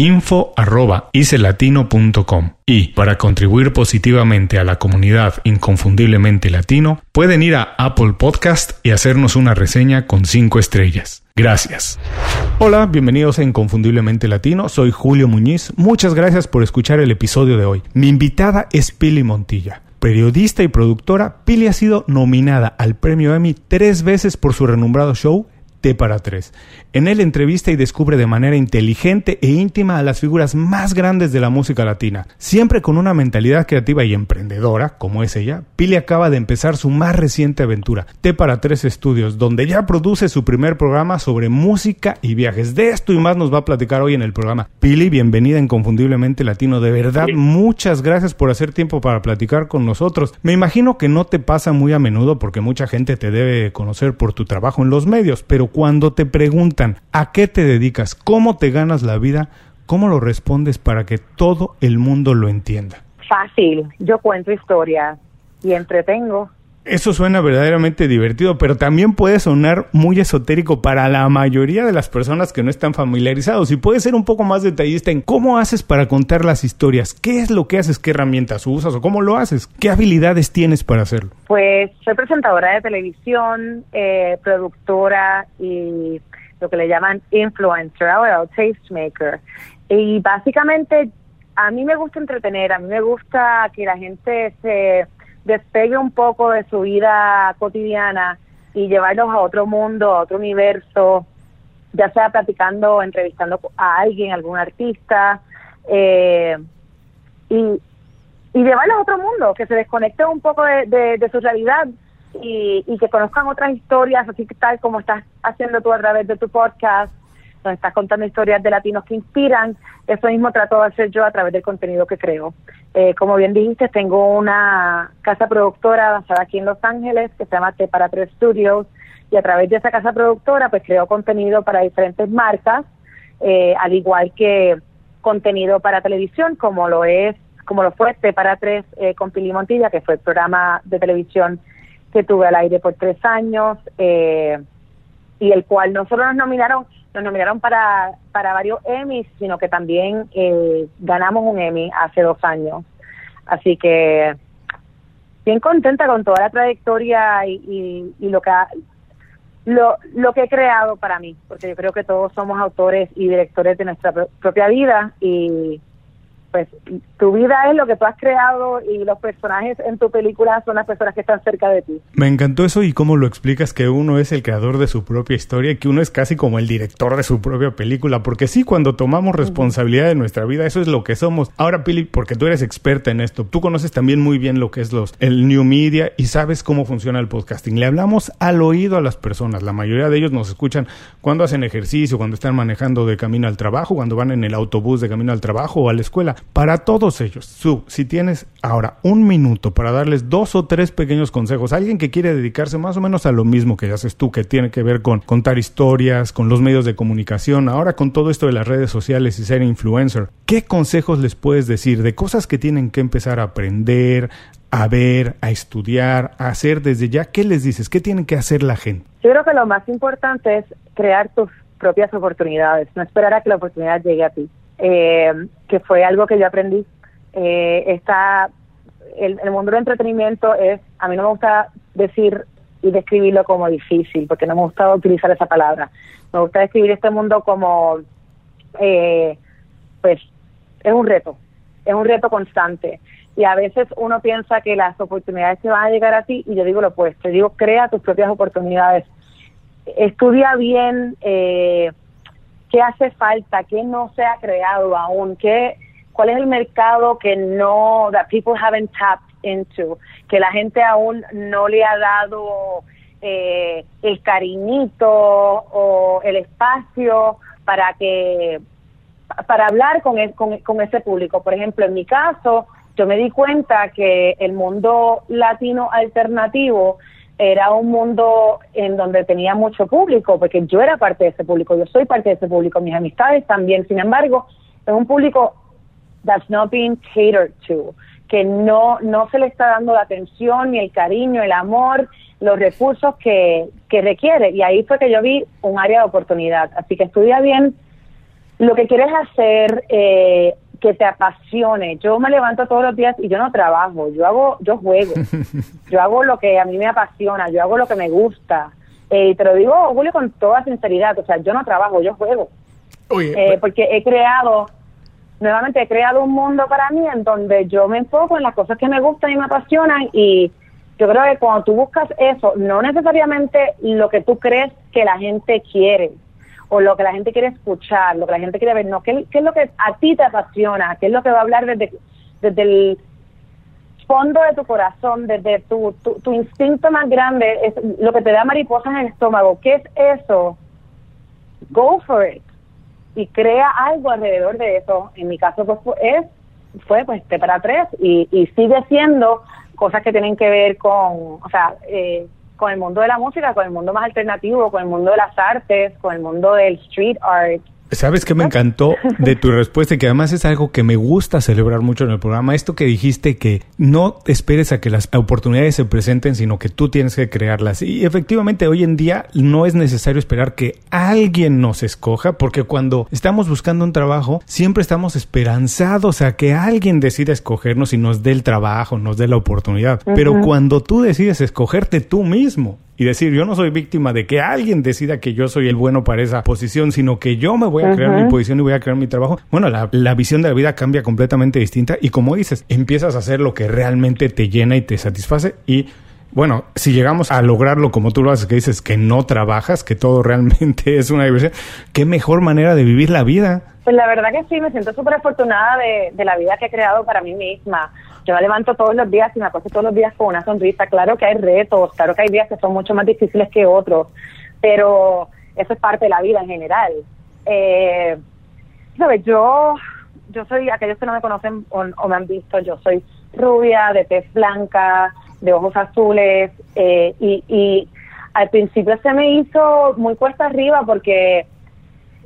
info.icelatino.com y para contribuir positivamente a la comunidad inconfundiblemente latino pueden ir a Apple Podcast y hacernos una reseña con 5 estrellas. Gracias. Hola, bienvenidos a Inconfundiblemente Latino, soy Julio Muñiz, muchas gracias por escuchar el episodio de hoy. Mi invitada es Pili Montilla. Periodista y productora, Pili ha sido nominada al premio Emmy tres veces por su renombrado show T para tres. En él entrevista y descubre de manera inteligente e íntima a las figuras más grandes de la música latina. Siempre con una mentalidad creativa y emprendedora, como es ella, Pili acaba de empezar su más reciente aventura, T para tres estudios, donde ya produce su primer programa sobre música y viajes. De esto y más nos va a platicar hoy en el programa. Pili, bienvenida a Inconfundiblemente Latino. De verdad, muchas gracias por hacer tiempo para platicar con nosotros. Me imagino que no te pasa muy a menudo porque mucha gente te debe conocer por tu trabajo en los medios, pero cuando te preguntan a qué te dedicas, cómo te ganas la vida, ¿cómo lo respondes para que todo el mundo lo entienda? Fácil, yo cuento historias y entretengo. Eso suena verdaderamente divertido, pero también puede sonar muy esotérico para la mayoría de las personas que no están familiarizados. Y puede ser un poco más detallista en cómo haces para contar las historias, qué es lo que haces, qué herramientas usas o cómo lo haces, qué habilidades tienes para hacerlo. Pues soy presentadora de televisión, eh, productora y lo que le llaman influencer o tastemaker. Y básicamente a mí me gusta entretener, a mí me gusta que la gente se despegue un poco de su vida cotidiana y llevarlos a otro mundo, a otro universo, ya sea platicando entrevistando a alguien, algún artista, eh, y, y llevarlos a otro mundo, que se desconecten un poco de, de, de su realidad y, y, que conozcan otras historias, así que tal como estás haciendo tú a través de tu podcast, nos estás contando historias de latinos que inspiran, eso mismo trato de hacer yo a través del contenido que creo. Eh, como bien dijiste, tengo una casa productora basada aquí en Los Ángeles que se llama T para Tres Studios y a través de esa casa productora pues creo contenido para diferentes marcas, eh, al igual que contenido para televisión como lo es como lo fue T para Tres eh, con Pili Montilla, que fue el programa de televisión que tuve al aire por tres años eh, y el cual no solo nos nominaron nos nominaron para, para varios Emmys, sino que también eh, ganamos un Emmy hace dos años. Así que bien contenta con toda la trayectoria y, y, lo que ha, lo, lo que he creado para mí, porque yo creo que todos somos autores y directores de nuestra pro propia vida y pues tu vida es lo que tú has creado y los personajes en tu película son las personas que están cerca de ti. Me encantó eso y cómo lo explicas que uno es el creador de su propia historia y que uno es casi como el director de su propia película, porque sí, cuando tomamos responsabilidad de nuestra vida, eso es lo que somos. Ahora, Pili, porque tú eres experta en esto, tú conoces también muy bien lo que es los el new media y sabes cómo funciona el podcasting. Le hablamos al oído a las personas, la mayoría de ellos nos escuchan cuando hacen ejercicio, cuando están manejando de camino al trabajo, cuando van en el autobús de camino al trabajo o a la escuela para todos ellos. Su, si tienes ahora un minuto para darles dos o tres pequeños consejos, alguien que quiere dedicarse más o menos a lo mismo que haces tú, que tiene que ver con contar historias, con los medios de comunicación, ahora con todo esto de las redes sociales y ser influencer, ¿qué consejos les puedes decir de cosas que tienen que empezar a aprender, a ver, a estudiar, a hacer desde ya? ¿Qué les dices? ¿Qué tienen que hacer la gente? Yo creo que lo más importante es crear tus propias oportunidades, no esperar a que la oportunidad llegue a ti, eh, que fue algo que yo aprendí. Eh, está, el, mundo del entretenimiento es, a mí no me gusta decir y describirlo como difícil, porque no me gusta utilizar esa palabra. Me gusta describir este mundo como, eh, pues, es un reto, es un reto constante. Y a veces uno piensa que las oportunidades se van a llegar a ti, y yo digo lo opuesto, digo, crea tus propias oportunidades. Estudia bien eh, qué hace falta, qué no se ha creado aún, qué, cuál es el mercado que no, that people haven't tapped into, que la gente aún no le ha dado eh, el cariñito o el espacio para que para hablar con, con, con ese público. Por ejemplo, en mi caso, yo me di cuenta que el mundo latino alternativo era un mundo en donde tenía mucho público, porque yo era parte de ese público, yo soy parte de ese público, mis amistades también. Sin embargo, es un público that's not being catered to, que no, no se le está dando la atención, ni el cariño, el amor, los recursos que, que requiere. Y ahí fue que yo vi un área de oportunidad. Así que estudia bien lo que quieres hacer, eh, que te apasione. Yo me levanto todos los días y yo no trabajo, yo hago, yo juego, yo hago lo que a mí me apasiona, yo hago lo que me gusta. Eh, y te lo digo, Julio, con toda sinceridad, o sea, yo no trabajo, yo juego. eh, pues porque he creado nuevamente he creado un mundo para mí en donde yo me enfoco en las cosas que me gustan y me apasionan y yo creo que cuando tú buscas eso, no necesariamente lo que tú crees que la gente quiere o lo que la gente quiere escuchar, lo que la gente quiere ver, no, ¿qué, es lo que a ti te apasiona? ¿Qué es lo que va a hablar desde, desde el fondo de tu corazón, desde tu, tu, tu instinto más grande, es lo que te da mariposas en el estómago? ¿Qué es eso? Go for it y crea algo alrededor de eso. En mi caso pues es fue pues T para tres y, y sigue siendo cosas que tienen que ver con, o sea, eh, con el mundo de la música, con el mundo más alternativo, con el mundo de las artes, con el mundo del street art, ¿Sabes qué me encantó de tu respuesta? Y que además es algo que me gusta celebrar mucho en el programa. Esto que dijiste que no esperes a que las oportunidades se presenten, sino que tú tienes que crearlas. Y efectivamente hoy en día no es necesario esperar que alguien nos escoja, porque cuando estamos buscando un trabajo, siempre estamos esperanzados a que alguien decida escogernos y nos dé el trabajo, nos dé la oportunidad. Pero cuando tú decides escogerte tú mismo, y decir, yo no soy víctima de que alguien decida que yo soy el bueno para esa posición, sino que yo me voy a crear mi posición y voy a crear mi trabajo. Bueno, la, la, visión de la vida cambia completamente distinta y como dices, empiezas a hacer lo que realmente te llena y te satisface y bueno, si llegamos a lograrlo como tú lo haces, que dices que no trabajas, que todo realmente es una diversión, qué mejor manera de vivir la vida. Pues la verdad que sí, me siento súper afortunada de, de la vida que he creado para mí misma yo me levanto todos los días y me acuesto todos los días con una sonrisa. Claro que hay retos, claro que hay días que son mucho más difíciles que otros, pero eso es parte de la vida en general. Eh, ¿Sabes? Yo, yo soy, aquellos que no me conocen o, me han visto, yo soy rubia, de tez blanca, de ojos azules, eh, y, y al principio se me hizo muy cuesta arriba porque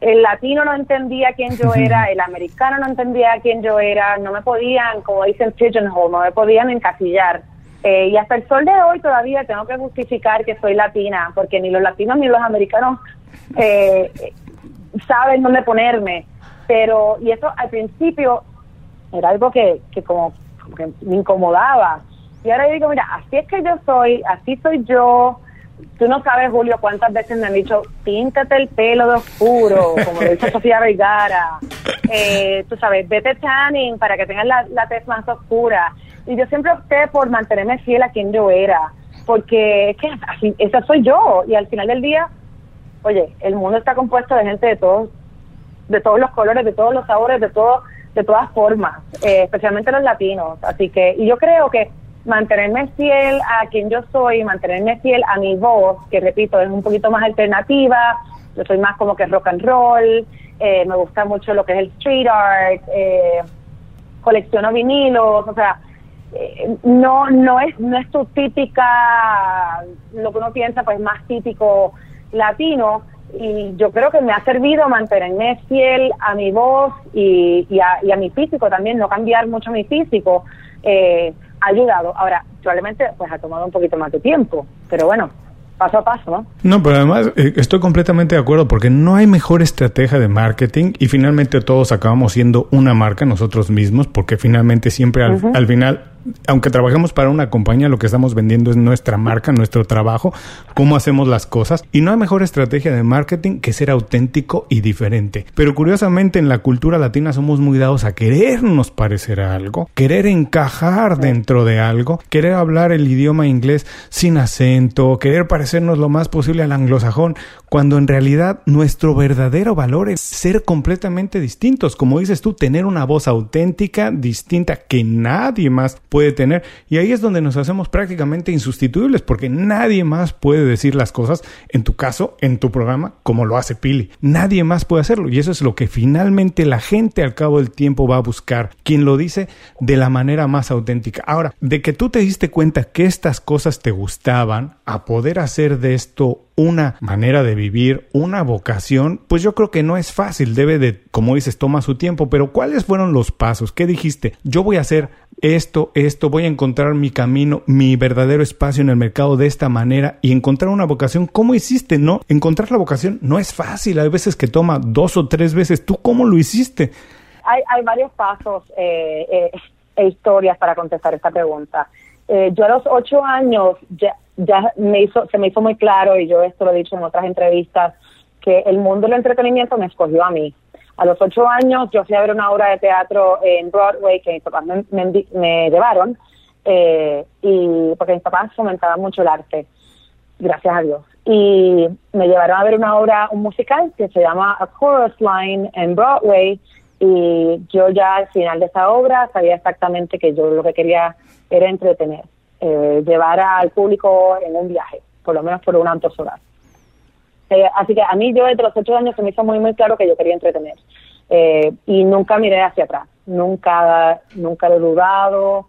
el latino no entendía quién yo era, el americano no entendía quién yo era, no me podían, como dicen pigeonhole, no me podían encasillar. Eh, y hasta el sol de hoy todavía tengo que justificar que soy latina, porque ni los latinos ni los americanos eh, saben dónde ponerme. Pero, y eso al principio era algo que, que como, como que me incomodaba. Y ahora yo digo, mira, así es que yo soy, así soy yo, tú no sabes, Julio, cuántas veces me han dicho, píntate el pelo de oscuro, como lo dice Sofía Vergara. Eh, tú sabes, vete tanning para que tengas la, la tez más oscura. Y yo siempre opté por mantenerme fiel a quien yo era, porque es que así, esa soy yo. Y al final del día, oye, el mundo está compuesto de gente de todos, de todos los colores, de todos los sabores, de todo, de todas formas, eh, especialmente los latinos. Así que, y yo creo que mantenerme fiel a quien yo soy, mantenerme fiel a mi voz, que repito, es un poquito más alternativa, yo soy más como que rock and roll, eh, me gusta mucho lo que es el street art, eh, colecciono vinilos, o sea, eh, no no es no es tu típica lo que uno piensa pues más típico latino. Y yo creo que me ha servido mantenerme fiel a mi voz y, y, a, y a mi físico también no cambiar mucho mi físico. Eh, ha ayudado. Ahora, probablemente pues ha tomado un poquito más de tiempo, pero bueno, paso a paso, ¿no? No, pero además eh, estoy completamente de acuerdo porque no hay mejor estrategia de marketing y finalmente todos acabamos siendo una marca nosotros mismos porque finalmente siempre al, al final aunque trabajemos para una compañía, lo que estamos vendiendo es nuestra marca, nuestro trabajo, cómo hacemos las cosas. Y no hay mejor estrategia de marketing que ser auténtico y diferente. Pero curiosamente en la cultura latina somos muy dados a querernos parecer a algo, querer encajar dentro de algo, querer hablar el idioma inglés sin acento, querer parecernos lo más posible al anglosajón, cuando en realidad nuestro verdadero valor es ser completamente distintos. Como dices tú, tener una voz auténtica, distinta, que nadie más puede tener. Y ahí es donde nos hacemos prácticamente insustituibles, porque nadie más puede decir las cosas, en tu caso, en tu programa, como lo hace Pili. Nadie más puede hacerlo. Y eso es lo que finalmente la gente al cabo del tiempo va a buscar. Quien lo dice de la manera más auténtica. Ahora, de que tú te diste cuenta que estas cosas te gustaban, a poder hacer de esto una manera de vivir, una vocación, pues yo creo que no es fácil, debe de, como dices, toma su tiempo, pero ¿cuáles fueron los pasos? ¿Qué dijiste? Yo voy a hacer esto, esto, voy a encontrar mi camino, mi verdadero espacio en el mercado de esta manera y encontrar una vocación. ¿Cómo hiciste? No, encontrar la vocación no es fácil, hay veces que toma dos o tres veces. ¿Tú cómo lo hiciste? Hay, hay varios pasos eh, eh, e historias para contestar esta pregunta. Eh, yo a los ocho años ya, ya me hizo, se me hizo muy claro, y yo esto lo he dicho en otras entrevistas, que el mundo del entretenimiento me escogió a mí. A los ocho años yo fui a ver una obra de teatro en Broadway que mis papás me, llevaron, eh, y porque mis papás fomentaban mucho el arte, gracias a Dios. Y me llevaron a ver una obra, un musical que se llama A Chorus Line en Broadway, y yo ya al final de esa obra sabía exactamente que yo lo que quería era entretener, eh, llevar al público en un viaje, por lo menos por un alto solar. Eh, así que a mí yo desde los ocho años se me hizo muy muy claro que yo quería entretener eh, y nunca miré hacia atrás, nunca nunca lo he dudado.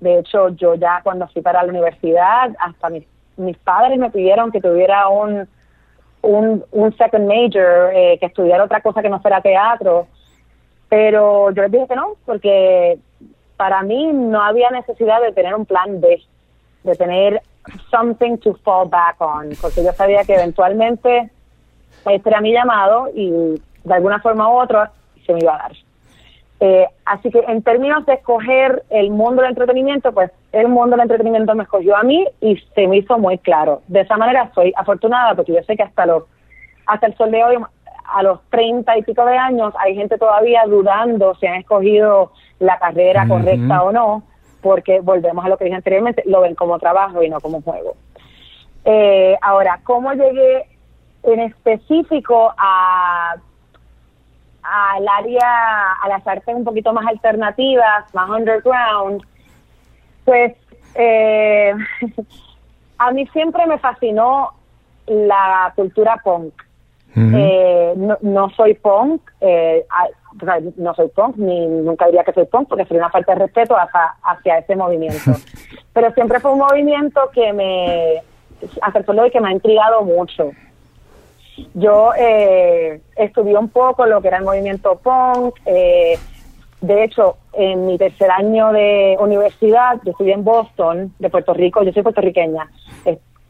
De hecho, yo ya cuando fui para la universidad, hasta mis, mis padres me pidieron que tuviera un, un, un second major, eh, que estudiara otra cosa que no fuera teatro, pero yo les dije que no, porque para mí no había necesidad de tener un plan B, de tener something to fall back on, porque yo sabía que eventualmente este era mi llamado y de alguna forma u otra se me iba a dar. Eh, así que en términos de escoger el mundo del entretenimiento, pues el mundo del entretenimiento me escogió a mí y se me hizo muy claro. De esa manera soy afortunada porque yo sé que hasta los hasta el sol de hoy a los treinta y pico de años hay gente todavía dudando si han escogido la carrera correcta o no, porque volvemos a lo que dije anteriormente, lo ven como trabajo y no como juego. Eh, ahora, ¿cómo llegué en específico a al área, a las artes un poquito más alternativas, más underground? Pues eh, a mí siempre me fascinó la cultura punk eh, no, no, soy punk, eh, no soy punk, ni nunca diría que soy punk, porque sería una falta de respeto hacia, hacia ese movimiento. Pero siempre fue un movimiento que me, hasta el que me ha intrigado mucho. Yo eh, estudié un poco lo que era el movimiento punk. Eh, de hecho, en mi tercer año de universidad, yo estudié en Boston, de Puerto Rico. Yo soy puertorriqueña.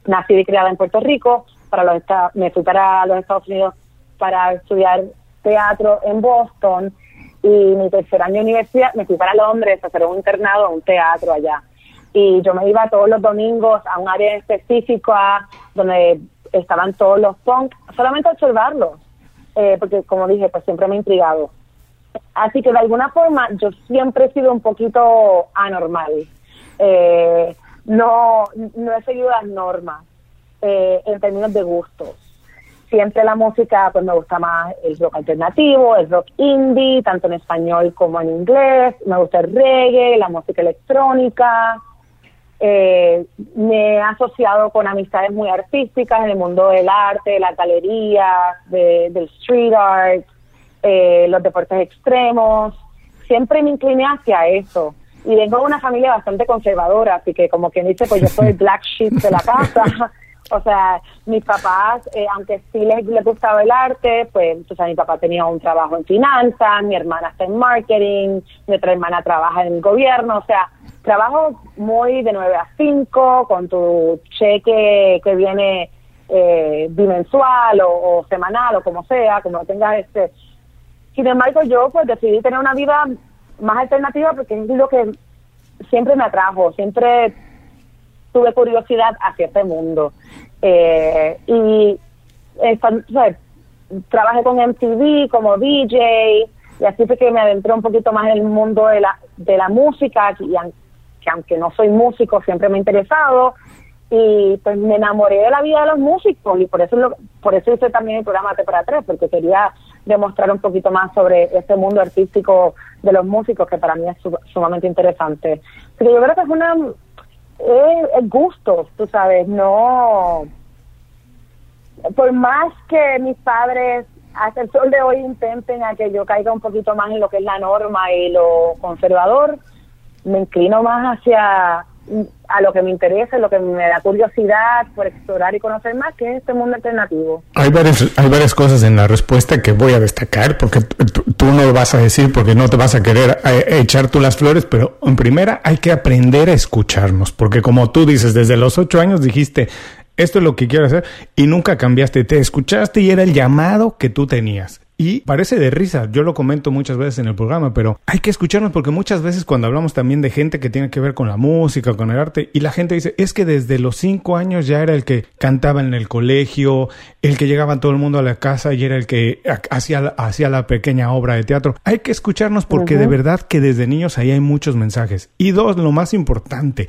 nací y criada en Puerto Rico para los me fui para los Estados Unidos para estudiar teatro en Boston y mi tercer año de universidad me fui para Londres a hacer un internado un teatro allá. Y yo me iba todos los domingos a un área específica donde estaban todos los punk, solamente a observarlos, eh, porque como dije, pues siempre me ha intrigado. Así que de alguna forma yo siempre he sido un poquito anormal. Eh, no, no he seguido las normas. Eh, en términos de gustos. Siempre la música, pues me gusta más el rock alternativo, el rock indie, tanto en español como en inglés. Me gusta el reggae, la música electrónica. Eh, me he asociado con amistades muy artísticas en el mundo del arte, de la galería, del street art, eh, los deportes extremos. Siempre me incliné hacia eso y vengo de una familia bastante conservadora, así que como quien dice, pues yo soy el black sheep de la casa. O sea, mis papás, eh, aunque sí les, les, gustaba el arte, pues, o sea, mi papá tenía un trabajo en finanzas, mi hermana está en marketing, mi otra hermana trabaja en el gobierno, o sea, trabajo muy de 9 a 5, con tu cheque que viene eh, bimensual o, semanal o como sea, como tengas este. Sin embargo, yo pues decidí tener una vida más alternativa porque es lo que siempre me atrajo, siempre tuve curiosidad hacia este mundo. Eh, y eh, trabajé con MTV como DJ y así fue que me adentré un poquito más en el mundo de la, de la música, y, que aunque no soy músico, siempre me ha interesado y pues me enamoré de la vida de los músicos y por eso lo, por eso hice también el programa T para tres porque quería demostrar un poquito más sobre este mundo artístico de los músicos que para mí es sumamente interesante pero yo creo que es una es, gusto tú sabes no por más que mis padres hasta el sol de hoy intenten a que yo caiga un poquito más en lo que es la norma y lo conservador me inclino más hacia a lo que me interesa, lo que me da curiosidad por explorar y conocer más, que es este mundo alternativo. Hay varias, hay varias cosas en la respuesta que voy a destacar, porque tú no vas a decir porque no te vas a querer eh, echar tú las flores, pero en primera hay que aprender a escucharnos, porque como tú dices, desde los ocho años dijiste, esto es lo que quiero hacer, y nunca cambiaste, te escuchaste y era el llamado que tú tenías. Y parece de risa, yo lo comento muchas veces en el programa, pero hay que escucharnos porque muchas veces cuando hablamos también de gente que tiene que ver con la música, con el arte, y la gente dice, es que desde los cinco años ya era el que cantaba en el colegio, el que llegaba todo el mundo a la casa y era el que hacía, hacía la pequeña obra de teatro. Hay que escucharnos porque de verdad que desde niños ahí hay muchos mensajes. Y dos, lo más importante,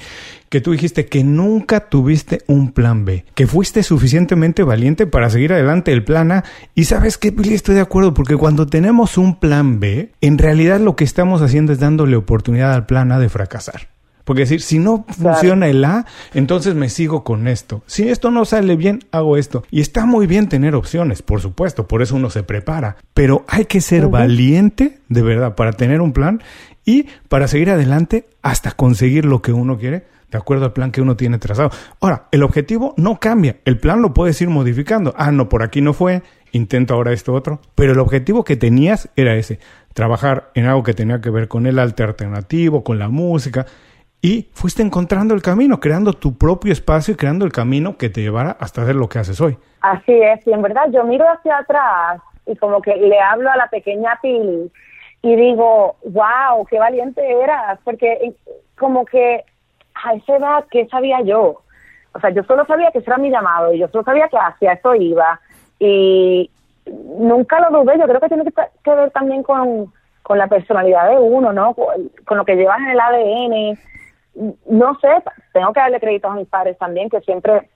que tú dijiste que nunca tuviste un plan B, que fuiste suficientemente valiente para seguir adelante el plan A. Y sabes qué, Billy, estoy de acuerdo, porque cuando tenemos un plan B, en realidad lo que estamos haciendo es dándole oportunidad al plan A de fracasar. Porque decir, si no funciona el A, entonces me sigo con esto. Si esto no sale bien, hago esto. Y está muy bien tener opciones, por supuesto, por eso uno se prepara. Pero hay que ser valiente, de verdad, para tener un plan y para seguir adelante hasta conseguir lo que uno quiere de acuerdo al plan que uno tiene trazado. Ahora, el objetivo no cambia, el plan lo puedes ir modificando. Ah, no, por aquí no fue, intento ahora esto otro, pero el objetivo que tenías era ese, trabajar en algo que tenía que ver con el arte alternativo, con la música, y fuiste encontrando el camino, creando tu propio espacio y creando el camino que te llevara hasta hacer lo que haces hoy. Así es, y en verdad yo miro hacia atrás y como que le hablo a la pequeña Pili y digo, wow, qué valiente eras, porque eh, como que a esa edad, ¿qué sabía yo? O sea, yo solo sabía que ese era mi llamado y yo solo sabía que hacia eso iba. Y nunca lo dudé. Yo creo que tiene que, ver también con, con la personalidad de uno, ¿no? Con, lo que llevas en el ADN. No sé, tengo que darle crédito a mis padres también, que siempre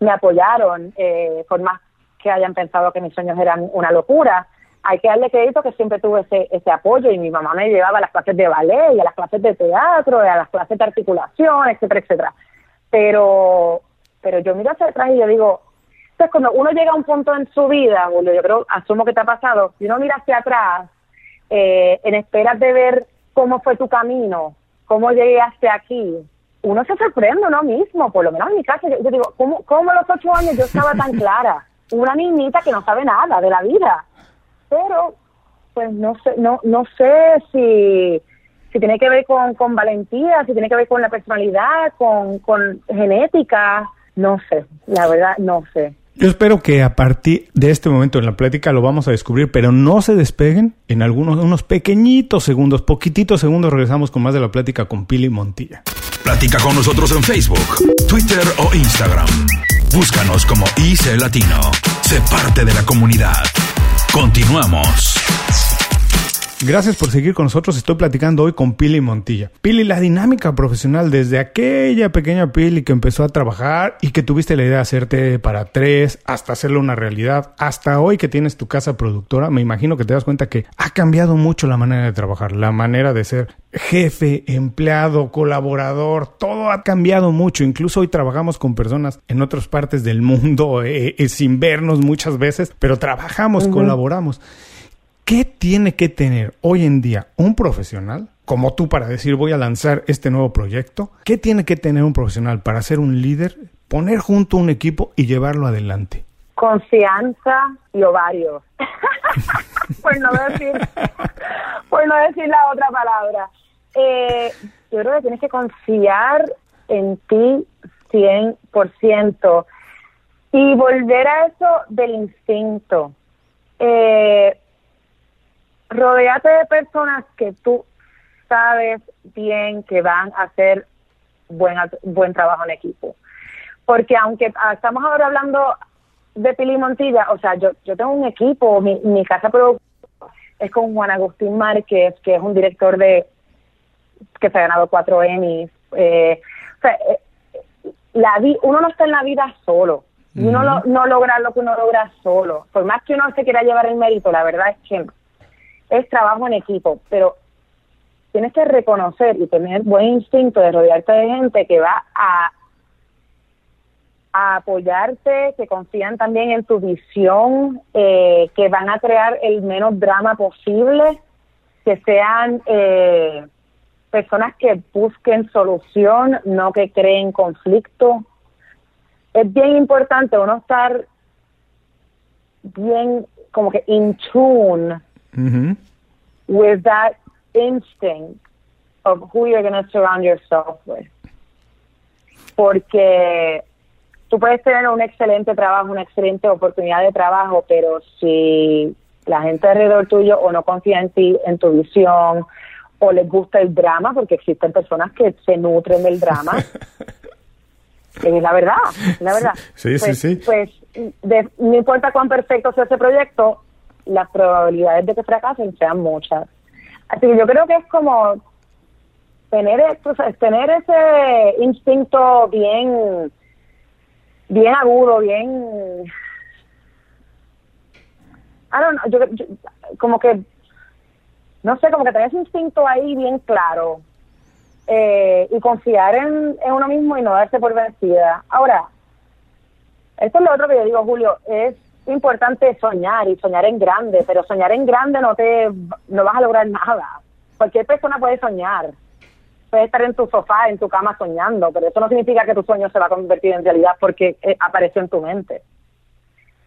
me apoyaron, eh, por más que hayan pensado que mis sueños eran una locura hay que darle crédito que siempre tuve ese, ese apoyo y mi mamá me llevaba a las clases de ballet y a las clases de teatro y a las clases de articulación, etcétera, etcétera. Pero, pero yo miro hacia atrás y yo digo, entonces cuando uno llega a un punto en su vida, Julio, yo creo, asumo que te ha pasado, si uno mira hacia atrás, eh, en espera de ver cómo fue tu camino, cómo llegué hasta aquí, uno se sorprende uno mismo, por lo menos en mi caso, yo, digo, ¿cómo, ¿cómo a los ocho años yo estaba tan clara? Una niñita que no sabe nada de la vida pero pues no sé, no, no sé si, si tiene que ver con, con valentía, si tiene que ver con la personalidad, con, con genética, no sé, la verdad no sé. Yo espero que a partir de este momento en la plática lo vamos a descubrir, pero no se despeguen. En algunos unos pequeñitos segundos, poquititos segundos, regresamos con más de la plática con Pili Montilla. Platica con nosotros en Facebook, Twitter o Instagram. Búscanos como IC Latino. Sé parte de la comunidad. Continuamos. Gracias por seguir con nosotros. Estoy platicando hoy con Pili Montilla. Pili, la dinámica profesional desde aquella pequeña Pili que empezó a trabajar y que tuviste la idea de hacerte para tres, hasta hacerlo una realidad, hasta hoy que tienes tu casa productora, me imagino que te das cuenta que ha cambiado mucho la manera de trabajar, la manera de ser jefe, empleado, colaborador, todo ha cambiado mucho. Incluso hoy trabajamos con personas en otras partes del mundo eh, eh, sin vernos muchas veces, pero trabajamos, colaboramos. ¿Qué tiene que tener hoy en día un profesional como tú para decir voy a lanzar este nuevo proyecto? ¿Qué tiene que tener un profesional para ser un líder, poner junto un equipo y llevarlo adelante? Confianza y ovario. por, no decir, por no decir la otra palabra. Eh, yo creo que tienes que confiar en ti 100% y volver a eso del instinto. Eh, rodeate de personas que tú sabes bien que van a hacer buen, buen trabajo en equipo. Porque aunque ah, estamos ahora hablando de Pili Montilla, o sea, yo, yo tengo un equipo, mi, mi casa es con Juan Agustín Márquez, que es un director de que se ha ganado cuatro Emmys. Eh, o sea, eh, la uno no está en la vida solo. Y uno no logra lo que uno logra solo. Por más que uno se quiera llevar el mérito, la verdad es que es trabajo en equipo. Pero tienes que reconocer y tener buen instinto de rodearte de gente que va a, apoyarte, que confían también en tu visión, eh, que van a crear el menos drama posible, que sean eh, personas que busquen solución, no que creen conflicto. Es bien importante uno estar bien como que in tune with that instinct of who you're going to surround yourself with. Porque tú puedes tener un excelente trabajo, una excelente oportunidad de trabajo, pero si la gente alrededor tuyo o no confía en ti, en tu visión, o les gusta el drama, porque existen personas que se nutren del drama. es la verdad, la verdad. Sí, sí, sí. Pues, pues no importa cuán perfecto sea ese proyecto, las probabilidades de que fracasen sean muchas. Así que yo creo que es como tener, tener ese instinto bien, bien agudo, bien, I don't know, yo, como que, no sé, como que tener ese instinto ahí bien claro eh, y confiar en, en uno mismo y no darse por vencida. Ahora, esto es lo otro que yo digo, Julio, es importante soñar y soñar en grande, pero soñar en grande no te no vas a lograr nada. Cualquier persona puede soñar. Puede estar en tu sofá, en tu cama soñando, pero eso no significa que tu sueño se va a convertir en realidad porque eh, apareció en tu mente.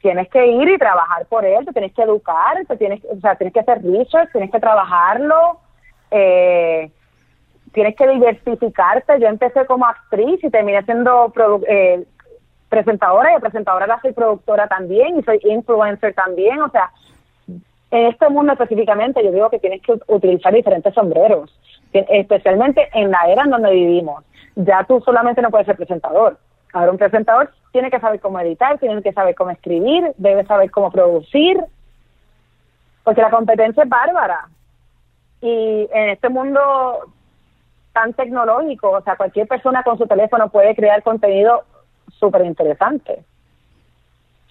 Tienes que ir y trabajar por él, te tienes que educar, te tienes, o sea, tienes que hacer research, tienes que trabajarlo, eh, tienes que diversificarte. Yo empecé como actriz y terminé siendo eh, presentadora y presentadora la soy productora también y soy influencer también, o sea, en este mundo específicamente yo digo que tienes que utilizar diferentes sombreros, especialmente en la era en donde vivimos. Ya tú solamente no puedes ser presentador. Ahora un presentador tiene que saber cómo editar, tiene que saber cómo escribir, debe saber cómo producir, porque la competencia es bárbara. Y en este mundo tan tecnológico, o sea, cualquier persona con su teléfono puede crear contenido súper interesante.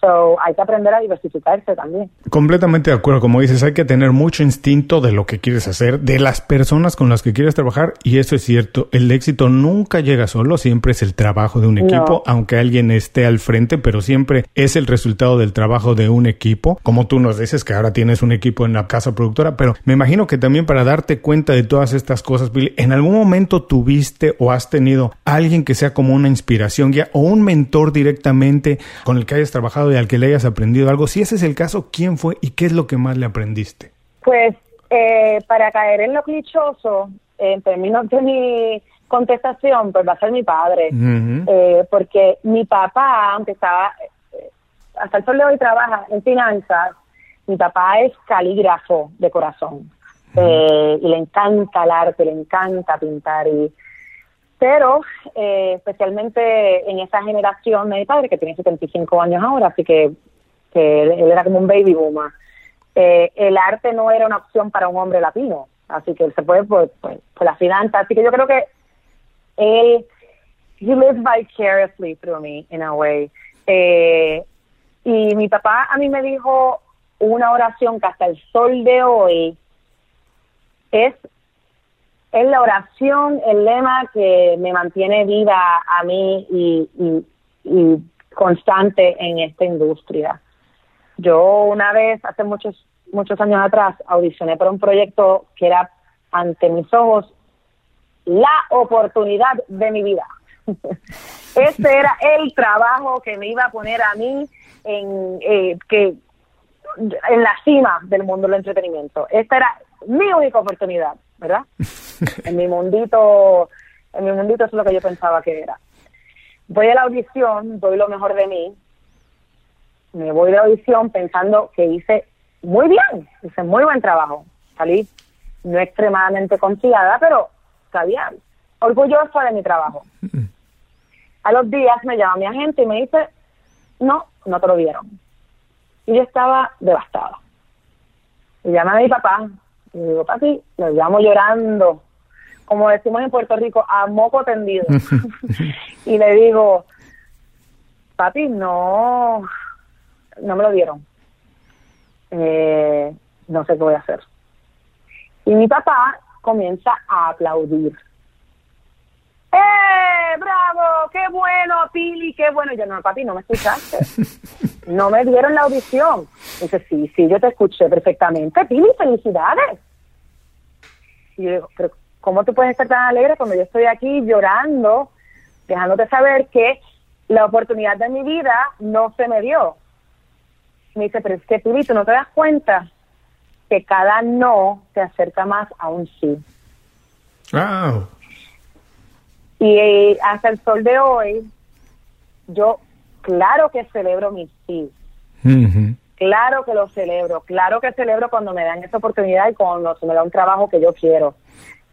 So, hay que aprender a diversificarse también. Completamente de acuerdo, como dices, hay que tener mucho instinto de lo que quieres hacer, de las personas con las que quieres trabajar, y eso es cierto, el éxito nunca llega solo, siempre es el trabajo de un equipo, aunque alguien esté al frente, pero siempre es el resultado del trabajo de un equipo, como tú nos dices que ahora tienes un equipo en la casa productora, pero me imagino que también para darte cuenta de todas estas cosas, Billy, ¿en algún momento tuviste o has tenido alguien que sea como una inspiración guía o un mentor directamente con el que hayas trabajado al que le hayas aprendido algo. Si ese es el caso, ¿quién fue y qué es lo que más le aprendiste? Pues eh, para caer en lo clichoso, en términos de mi contestación, pues va a ser mi padre. Eh, porque mi papá, aunque estaba, eh, hasta el sol de hoy trabaja en finanzas, mi papá es calígrafo de corazón. y le encanta el arte, le encanta pintar y pero eh, especialmente en esa generación de mi padre, que tiene 75 años ahora, así que, él, era como un baby boomer, eh, el arte no era una opción para un hombre latino, así que él se fue por, la finanza, así que yo creo que él, he lives vicariously through me, in a way. Eh, y mi papá a mí me dijo una oración que hasta el sol de hoy es es la oración, el lema que me mantiene viva a mí y, constante en esta industria. Yo una vez, hace muchos, muchos años atrás, audicioné para un proyecto que era ante mis ojos la oportunidad de mi vida. Ese era el trabajo que me iba a poner a mí en, eh, que, en la cima del mundo del entretenimiento. Esta era mi única oportunidad, ¿verdad? en mi mundito, en mi mundito es lo que yo pensaba que era. Voy a la audición, doy lo mejor de mí, me voy de audición pensando que hice muy bien, hice muy buen trabajo, salí no extremadamente confiada, pero sabía orgullosa de mi trabajo. A los días me llama mi agente y me dice, no, no te lo dieron. Y yo estaba devastada. Y llama a mi papá y digo, papi, lo llamo llorando, como decimos en Puerto Rico, a moco tendido. y le digo, papi, no, no me lo dieron. Eh, no sé qué voy a hacer. Y mi papá comienza a aplaudir. ¡Eh, bravo! ¡Qué bueno, Pili! ¡Qué bueno! Y yo, no, papi, no me escuchaste. no me dieron la audición. dice, sí, sí, yo te escuché perfectamente. Pili, felicidades. Y yo digo, pero ¿cómo tú puedes estar tan alegre cuando yo estoy aquí llorando, dejándote saber que la oportunidad de mi vida no se me dio? Me dice, pero es que ¿tú no te das cuenta que cada no te acerca más a un sí? Wow. Y eh, hasta el sol de hoy, yo claro que celebro mis sí. Claro que lo celebro. Claro que celebro cuando me dan esa oportunidad y cuando se me da un trabajo que yo quiero.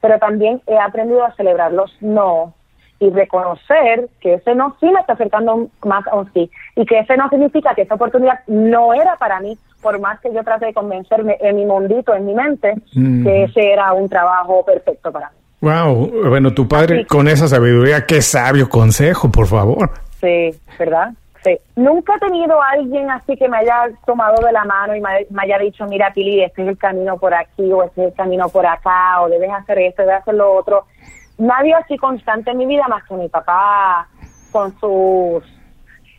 Pero también he aprendido a celebrar los no y reconocer que ese no sí me está acercando más a un sí y que ese no significa que esa oportunidad no era para mí por más que yo trate de convencerme en mi mundito, en mi mente, que ese era un trabajo perfecto para mí. Wow, bueno, tu padre con esa sabiduría, qué sabio consejo, por favor. Sí, ¿verdad? Nunca he tenido a alguien así que me haya tomado de la mano y me, haya dicho, mira, Pili, este es el camino por aquí o este es el camino por acá o debes hacer esto, debes hacer lo otro. Nadie así constante en mi vida más que mi papá con sus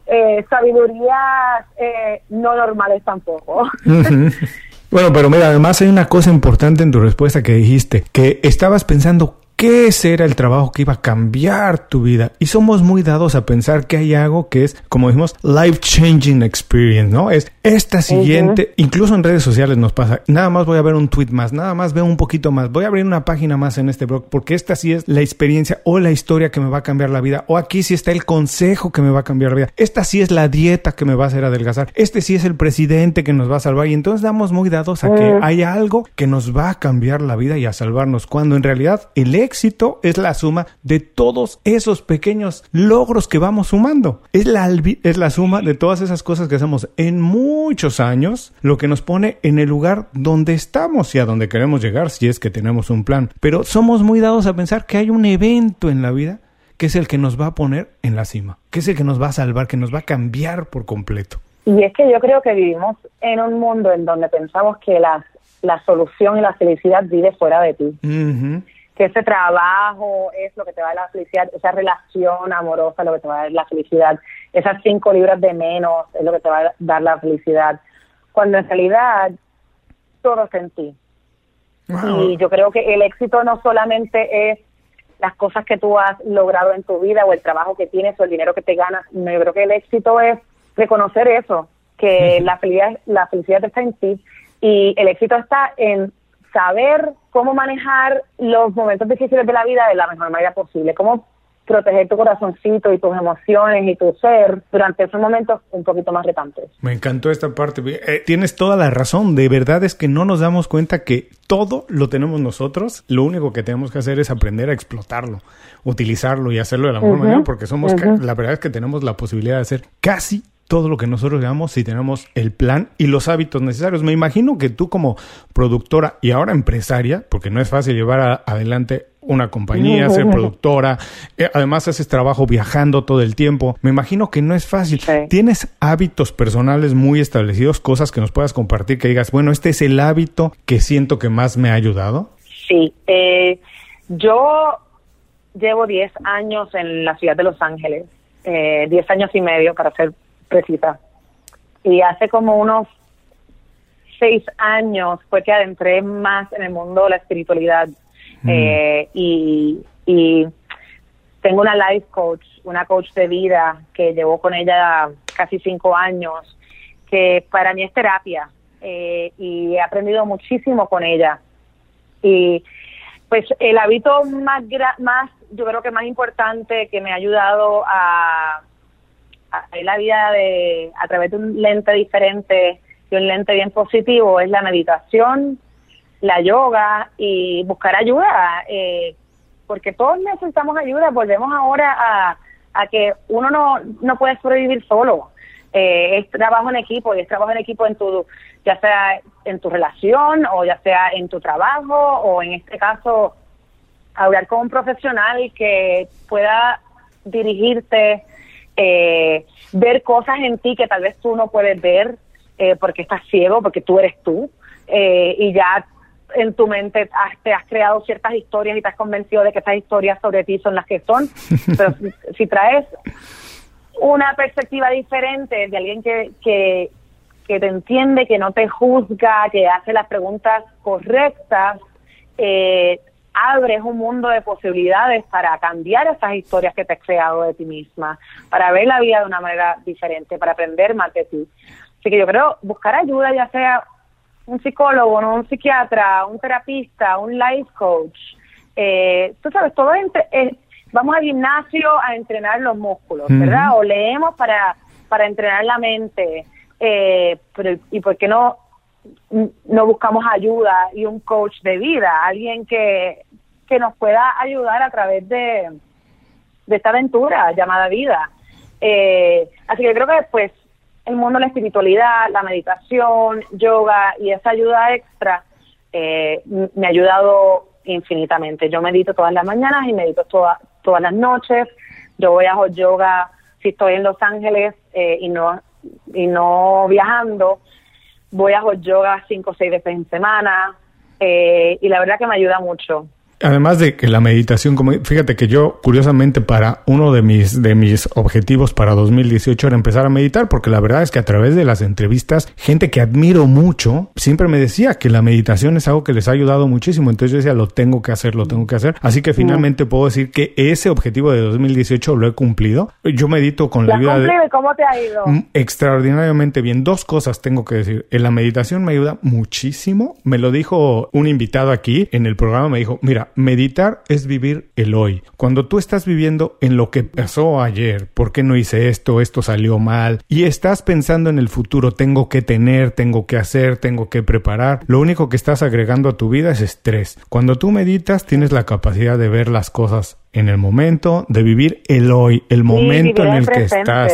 eh, sabidurías eh, no normales tampoco. Bueno, pero mira, además hay una cosa importante en tu respuesta que dijiste, que estabas pensando qué era el trabajo que iba a cambiar tu vida. Y somos muy dados a pensar que hay algo que es, como dijimos, life changing experience, ¿no? Es esta siguiente, incluso en redes sociales nos pasa, nada más voy a ver un tweet más, nada más veo un poquito más, voy a abrir una página más en este blog, porque esta sí es la experiencia o la historia que me va a cambiar la vida, o aquí sí está el consejo que me va a cambiar la vida, esta sí es la dieta que me va a hacer adelgazar, este sí es el presidente que nos va a salvar, y entonces damos muy dados a que hay algo que nos va a cambiar la vida y a salvarnos, cuando en realidad el éxito es la suma de todos esos pequeños logros que vamos sumando. Es la, es la suma de todas esas cosas que hacemos en muchos años, lo que nos pone en el lugar donde estamos y a donde queremos llegar si es que tenemos un plan. Pero somos muy dados a pensar que hay un evento en la vida que es el que nos va a poner en la cima, que es el que nos va a salvar, que nos va a cambiar por completo. Y es que yo creo que vivimos en un mundo en donde pensamos que la, la solución y la felicidad vive fuera de ti que ese trabajo es lo que te va a dar la felicidad, esa relación amorosa es lo que te va a dar la felicidad, esas cinco libras de menos es lo que te va a dar la felicidad, cuando en realidad todo está en ti. Y yo creo que el éxito no solamente es las cosas que tú has logrado en tu vida o el trabajo que tienes o el dinero que te ganas, no, yo creo que el éxito es reconocer eso, que la felicidad, la felicidad está en ti y el éxito está en saber cómo manejar los momentos difíciles de la vida de la mejor manera posible, cómo proteger tu corazoncito y tus emociones y tu ser durante esos momentos un poquito más retantes. Me encantó esta parte. Eh, tienes toda la razón. De verdad es que no nos damos cuenta que todo lo tenemos nosotros. Lo único que tenemos que hacer es aprender a explotarlo, utilizarlo y hacerlo de la mejor manera porque somos, la verdad es que tenemos la posibilidad de hacer casi todo lo que nosotros hagamos si tenemos el plan y los hábitos necesarios. Me imagino que tú como productora y ahora empresaria, porque no es fácil llevar adelante una compañía, ser productora, eh, además haces trabajo viajando todo el tiempo, me imagino que no es fácil. ¿Tienes hábitos personales muy establecidos, cosas que nos puedas compartir, que digas, bueno, este es el hábito que siento que más me ha ayudado? Sí, eh, yo llevo 10 años en la ciudad de Los Ángeles, eh, 10 años y medio para ser precisa. Y hace como unos seis años fue que adentré más en el mundo de la espiritualidad mm. eh, y, tengo una life coach, una coach de vida que llevo con ella casi cinco años, que para mí es terapia eh, y he aprendido muchísimo con ella. Y Pues el hábito más, más, yo creo que más importante que me ha ayudado a, a ver la vida de, a través de un lente diferente y un lente bien positivo es la meditación, la yoga y buscar ayuda, eh, porque todos necesitamos ayuda. Volvemos ahora a, a que uno no, no puede sobrevivir solo. Eh, es trabajo en equipo y es trabajo en equipo en tu, ya sea en tu relación o ya sea en tu trabajo o en este caso hablar con un profesional que pueda dirigirte, eh, ver cosas en ti que tal vez tú no puedes ver eh, porque estás ciego, porque tú eres tú eh, y ya en tu mente te has creado ciertas historias y te has convencido de que estas historias sobre ti son las que son, pero si traes una perspectiva diferente de alguien que, que, te entiende, que no te juzga, que hace las preguntas correctas, eh, abres un mundo de posibilidades para cambiar esas historias que te has creado de ti misma, para ver la vida de una manera diferente, para aprender más de ti. Así que yo creo buscar ayuda, ya sea un psicólogo, ¿no? un psiquiatra, un terapista, un life coach, eh, tú sabes, todo entre, eh, vamos al gimnasio a entrenar los músculos, ¿verdad? O leemos para, para entrenar la mente, eh, pero ¿y por qué no, no buscamos ayuda y un coach de vida? Alguien que, que nos pueda ayudar a través de, de esta aventura llamada vida. Eh, así que creo que pues el mundo de la espiritualidad, la meditación, yoga y esa ayuda extra eh, me ha ayudado infinitamente. Yo medito todas las mañanas y medito toda, todas las noches. Yo voy a yoga si estoy en Los Ángeles eh, y no y no viajando. Voy a yoga cinco o seis veces en semana eh, y la verdad que me ayuda mucho. Además de que la meditación, como fíjate que yo curiosamente para uno de mis de mis objetivos para 2018 era empezar a meditar porque la verdad es que a través de las entrevistas gente que admiro mucho siempre me decía que la meditación es algo que les ha ayudado muchísimo, entonces yo decía lo tengo que hacer, lo tengo que hacer, así que finalmente puedo decir que ese objetivo de 2018 lo he cumplido. Yo medito con la, vida de ¿Cómo te ha ido? Mm, extraordinariamente bien. Dos cosas tengo que decir. En la meditación me ayuda muchísimo. Me lo dijo un invitado aquí en el programa, me dijo, mira, meditar es vivir el hoy. Cuando tú estás viviendo en lo que pasó ayer, ¿por qué no hice esto? Esto salió mal. Y estás pensando en el futuro, tengo que tener, tengo que hacer, tengo que preparar. Lo único que estás agregando a tu vida es estrés. Cuando tú meditas tienes la capacidad de ver las cosas en el momento, de vivir el hoy, el momento en el que estás.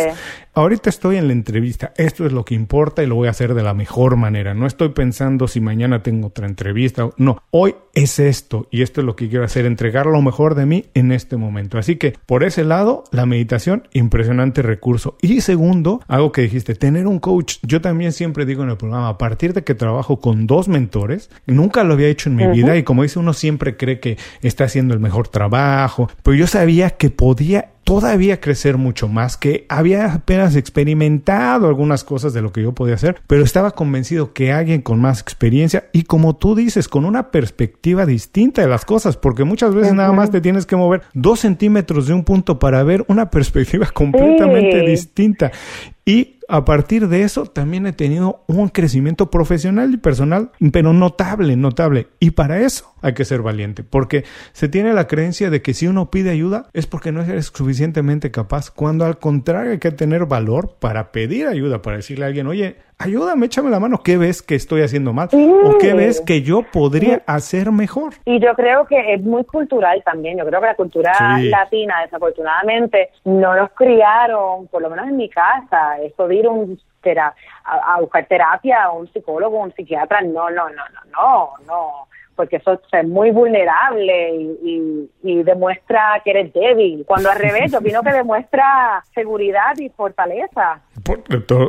Ahorita estoy en la entrevista, esto es lo que importa y lo voy a hacer de la mejor manera. No estoy pensando si mañana tengo otra entrevista. No, hoy es esto y esto es lo que quiero hacer, entregar lo mejor de mí en este momento. Así que por ese lado, la meditación, impresionante recurso. Y segundo, algo que dijiste, tener un coach. Yo también siempre digo en el programa, a partir de que trabajo con dos mentores, nunca lo había hecho en mi vida y como dice uno siempre cree que está haciendo el mejor trabajo, pero yo sabía que podía todavía crecer mucho más, que había apenas experimentado algunas cosas de lo que yo podía hacer, pero estaba convencido que alguien con más experiencia y como tú dices, con una perspectiva distinta de las cosas, porque muchas veces nada más te tienes que mover dos centímetros de un punto para ver una perspectiva completamente distinta. Y a partir de eso también he tenido un crecimiento profesional y personal, pero notable, notable. Y para eso hay que ser valiente, porque se tiene la creencia de que si uno pide ayuda es porque no eres suficientemente capaz, cuando al contrario hay que tener valor para pedir ayuda, para decirle a alguien, oye, ayúdame, échame la mano, ¿qué ves que estoy haciendo mal? ¿O qué ves que yo podría hacer mejor? Y yo creo que es muy cultural también, yo creo que la cultura latina, desafortunadamente, no nos criaron, por lo menos en mi casa, eso de ir un a, buscar terapia, o un psicólogo, un psiquiatra, no, no, no, no, no, no porque eso es muy vulnerable y, y, demuestra que eres débil. Cuando al revés, yo opino que demuestra seguridad y fortaleza.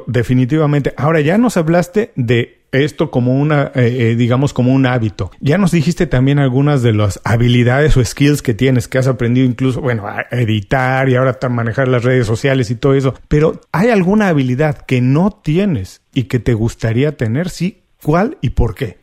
Definitivamente. Ahora ya nos hablaste de esto como una, eh, eh, digamos, como un hábito. Ya nos dijiste también algunas de las habilidades o skills que tienes, que has aprendido incluso, bueno, a editar y ahora a manejar las redes sociales y todo eso. Pero ¿hay alguna habilidad que no tienes y que te gustaría tener? Sí, ¿cuál y por qué?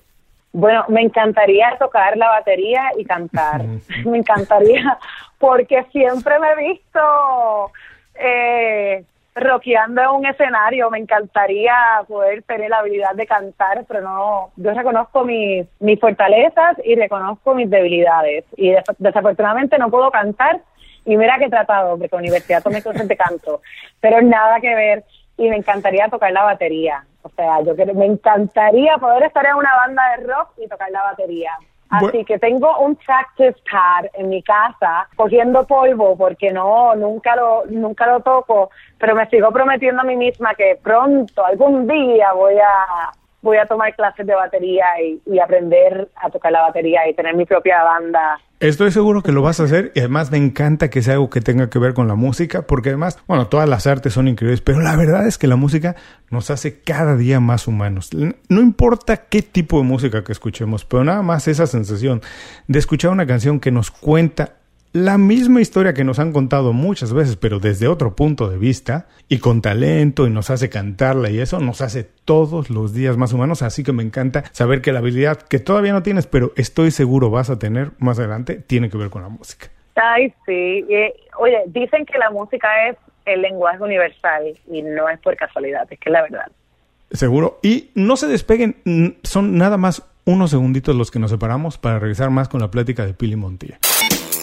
Bueno, me encantaría tocar la batería y cantar. me encantaría, porque siempre me he visto eh, rockeando en un escenario. Me encantaría poder tener la habilidad de cantar, pero no, yo reconozco mis, mis fortalezas y reconozco mis debilidades. Y desafortunadamente no puedo cantar. Y mira que tratado, porque universidad tomé clases de canto, pero nada que ver. Y me encantaría tocar la batería. O sea, yo me encantaría poder estar en una banda de rock y tocar la batería. Así que tengo un practice pad en mi casa cogiendo polvo porque no, nunca lo, nunca lo toco, pero me sigo prometiendo a mí misma que pronto, algún día voy a, voy a tomar clases de batería y, aprender a tocar la batería y tener mi propia banda. Estoy seguro que lo vas a hacer y además me encanta que sea algo que tenga que ver con la música porque además, bueno, todas las artes son increíbles, pero la verdad es que la música nos hace cada día más humanos. No importa qué tipo de música que escuchemos, pero nada más esa sensación de escuchar una canción que nos cuenta la misma historia que nos han contado muchas veces, pero desde otro punto de vista, y con talento, y nos hace cantarla, y eso nos hace todos los días más humanos, así que me encanta saber que la habilidad que todavía no tienes, pero estoy seguro vas a tener más adelante, tiene que ver con la música. Ay, sí. oye, dicen que la música es el lenguaje universal, y no es por casualidad, es que es la verdad. Seguro. Y no se despeguen, son nada más unos segunditos los que nos separamos para regresar más con la plática de Pili Montilla.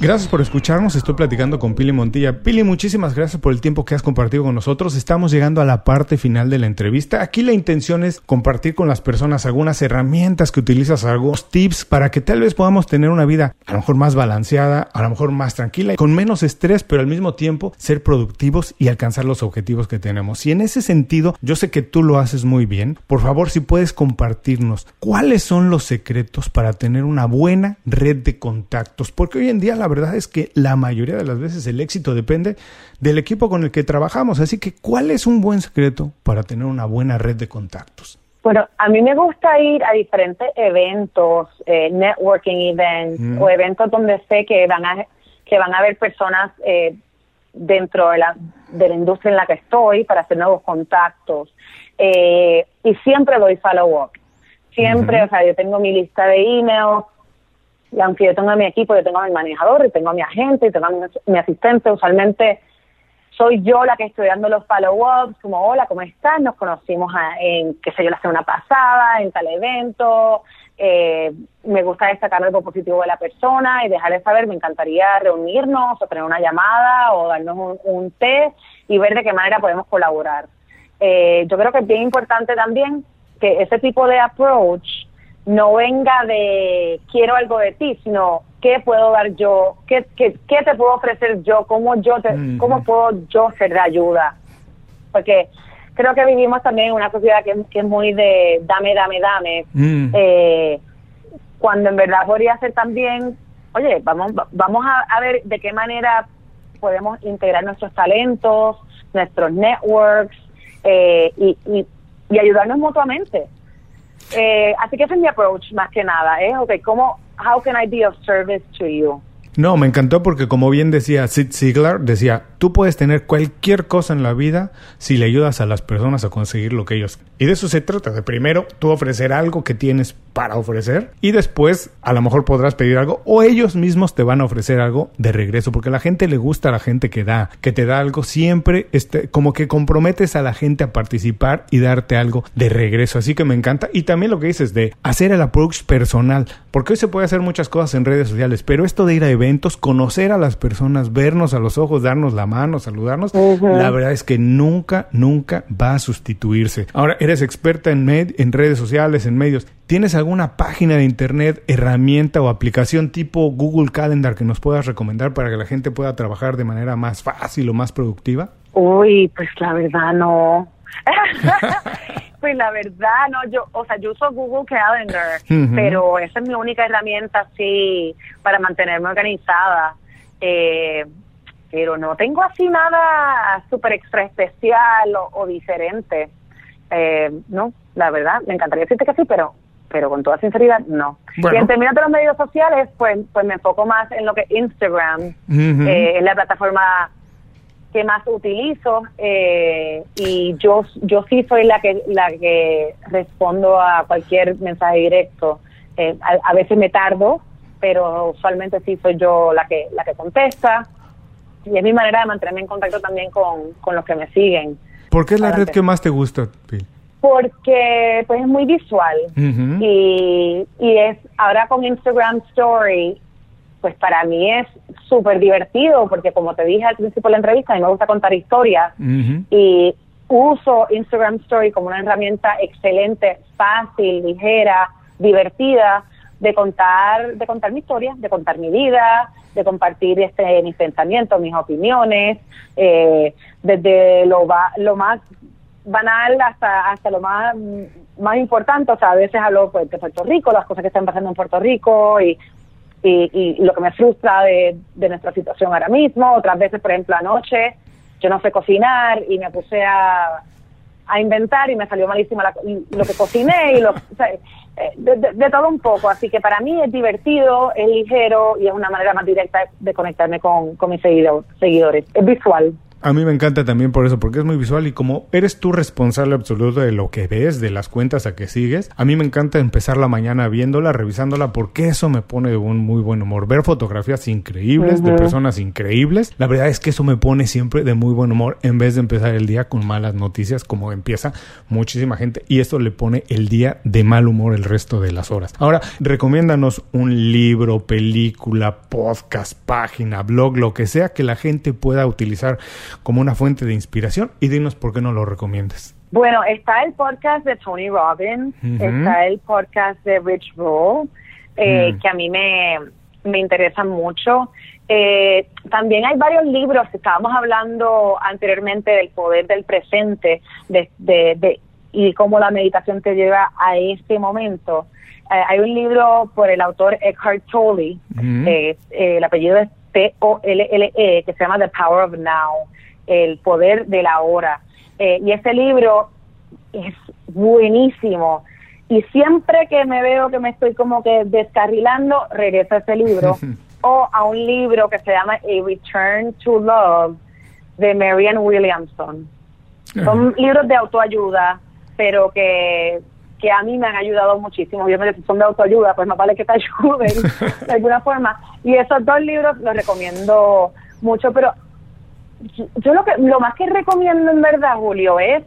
Gracias por escucharnos. Estoy platicando con Pili Montilla. Pili, muchísimas gracias por el tiempo que has compartido con nosotros. Estamos llegando a la parte final de la entrevista. Aquí la intención es compartir con las personas algunas herramientas que utilizas, algunos tips para que tal vez podamos tener una vida a lo mejor más balanceada, a lo mejor más tranquila, con menos estrés, pero al mismo tiempo ser productivos y alcanzar los objetivos que tenemos. Y en ese sentido, yo sé que tú lo haces muy bien. Por favor, si puedes compartirnos cuáles son los secretos para tener una buena red de contactos, porque hoy en día la la verdad es que la mayoría de las veces el éxito depende del equipo con el que trabajamos. Así que, ¿cuál es un buen secreto para tener una buena red de contactos? Bueno, a mí me gusta ir a diferentes eventos, eh, networking events mm. o eventos donde sé que van a que van a haber personas eh, dentro de la, de la industria en la que estoy para hacer nuevos contactos. Eh, y siempre doy follow-up. Siempre, o sea, yo tengo mi lista de emails, y aunque yo tengo a mi equipo, yo tengo a mi manejador, y tengo a mi agente, y tengo a mi, asistente, usualmente soy yo la que estoy dando los follow-ups, como hola, ¿cómo estás? Nos conocimos en, qué sé yo, la semana pasada, en tal evento, eh, me gusta destacar algo positivo de la persona y dejarle saber, me encantaría reunirnos o tener una llamada o darnos un, un té y ver de qué manera podemos colaborar. Eh, yo creo que es bien importante también que ese tipo de approach no venga de quiero algo de ti, sino qué puedo dar yo, qué, qué, qué te puedo ofrecer yo, cómo yo te, cómo puedo yo ser de ayuda. Porque creo que vivimos también en una sociedad que, que es muy de dame, dame, dame, mm. eh, cuando en verdad podría ser también, oye, vamos, vamos a, ver de qué manera podemos integrar nuestros talentos, nuestros networks eh, y, y, y ayudarnos mutuamente. Eh, así que ese es mi approach más que nada, ¿eh? ¿cómo, how can I be of service to you? No, me encantó porque como bien decía Sid Ziegler, decía, tú puedes tener cualquier cosa en la vida si le ayudas a las personas a conseguir lo que ellos. Y de eso se trata, de primero tú ofrecer algo que tienes para ofrecer y después a lo mejor podrás pedir algo o ellos mismos te van a ofrecer algo de regreso porque a la gente le gusta a la gente que da, que te da algo siempre, este, como que comprometes a la gente a participar y darte algo de regreso. Así que me encanta y también lo que dices de hacer el approach personal, porque hoy se puede hacer muchas cosas en redes sociales, pero esto de ir a eventos conocer a las personas, vernos a los ojos, darnos la mano, saludarnos, la verdad es que nunca, nunca va a sustituirse. Ahora, eres experta en, en redes sociales, en medios. ¿Tienes alguna página de internet, herramienta o aplicación tipo Google Calendar que nos puedas recomendar para que la gente pueda trabajar de manera más fácil o más productiva? Uy, pues la verdad no. Pues la verdad, no, yo, o sea, yo uso Google Calendar, pero esa es mi única herramienta, sí, para mantenerme organizada. Eh, pero no tengo así nada súper extra especial o, diferente. Eh, no, la verdad, me encantaría decirte que sí, pero pero con toda sinceridad, no. Y en términos de los medios sociales, pues, pues me enfoco más en lo que Instagram, eh, es la plataforma que más utilizo eh, y yo yo sí soy la que la que respondo a cualquier mensaje directo. Eh, a, veces me tardo pero usualmente sí soy yo la que la que contesta. Y es mi manera de mantenerme en contacto también con, con los que me siguen. ¿por qué es la red que más te gusta porque pues es muy visual. Y, y es ahora con Instagram Story pues para mí es súper divertido porque como te dije al principio de la entrevista, a mí me gusta contar historias. Y uso Instagram Story como una herramienta excelente, fácil, ligera, divertida de contar de contar mi historia, de contar mi vida, de compartir este mis pensamientos, mis opiniones, eh, desde lo lo más banal hasta hasta lo más más importante, o sea, a veces hablo pues, de Puerto Rico, las cosas que están pasando en Puerto Rico y y, lo que me frustra de, nuestra situación ahora mismo. Otras veces, por ejemplo, anoche yo no sé cocinar y me puse a, a inventar y me salió malísima lo que cociné y lo, eh, de, todo un poco. Así que para mí es divertido, es ligero y es una manera más directa de conectarme con, con mis seguidores. Es visual. A mí me encanta también por eso, porque es muy visual y como eres tú responsable absoluto de lo que ves, de las cuentas a que sigues, a mí me encanta empezar la mañana viéndola, revisándola, porque eso me pone de un muy buen humor. Ver fotografías increíbles de personas increíbles, la verdad es que eso me pone siempre de muy buen humor en vez de empezar el día con malas noticias como empieza muchísima gente y esto le pone el día de mal humor el resto de las horas. Ahora, recomiéndanos un libro, película, podcast, página, blog, lo que sea que la gente pueda utilizar como una fuente de inspiración y dinos por qué no lo recomiendas. Bueno, está el podcast de Tony Robbins, está el podcast de Rich Roll, eh, mm. que a mí me, me interesan mucho. Eh, también hay varios libros, estábamos hablando anteriormente del poder del presente de, de, y cómo la meditación te lleva a este momento. Eh, hay un libro por el autor Eckhart Tolle, el apellido es T-O-L-L-E, que se llama The Power of Now el poder de la hora. Eh, y ese libro es buenísimo. Y siempre que me veo que me estoy como que descarrilando, regreso a ese libro o a un libro que se llama A Return to Love de Marianne Williamson. Son libros de autoayuda, pero que, que a mí me han ayudado muchísimo. Obviamente, si son de autoayuda, pues más vale que te ayuden de alguna forma. Y esos dos libros los recomiendo mucho, pero yo lo que lo más que recomiendo en verdad, Julio, es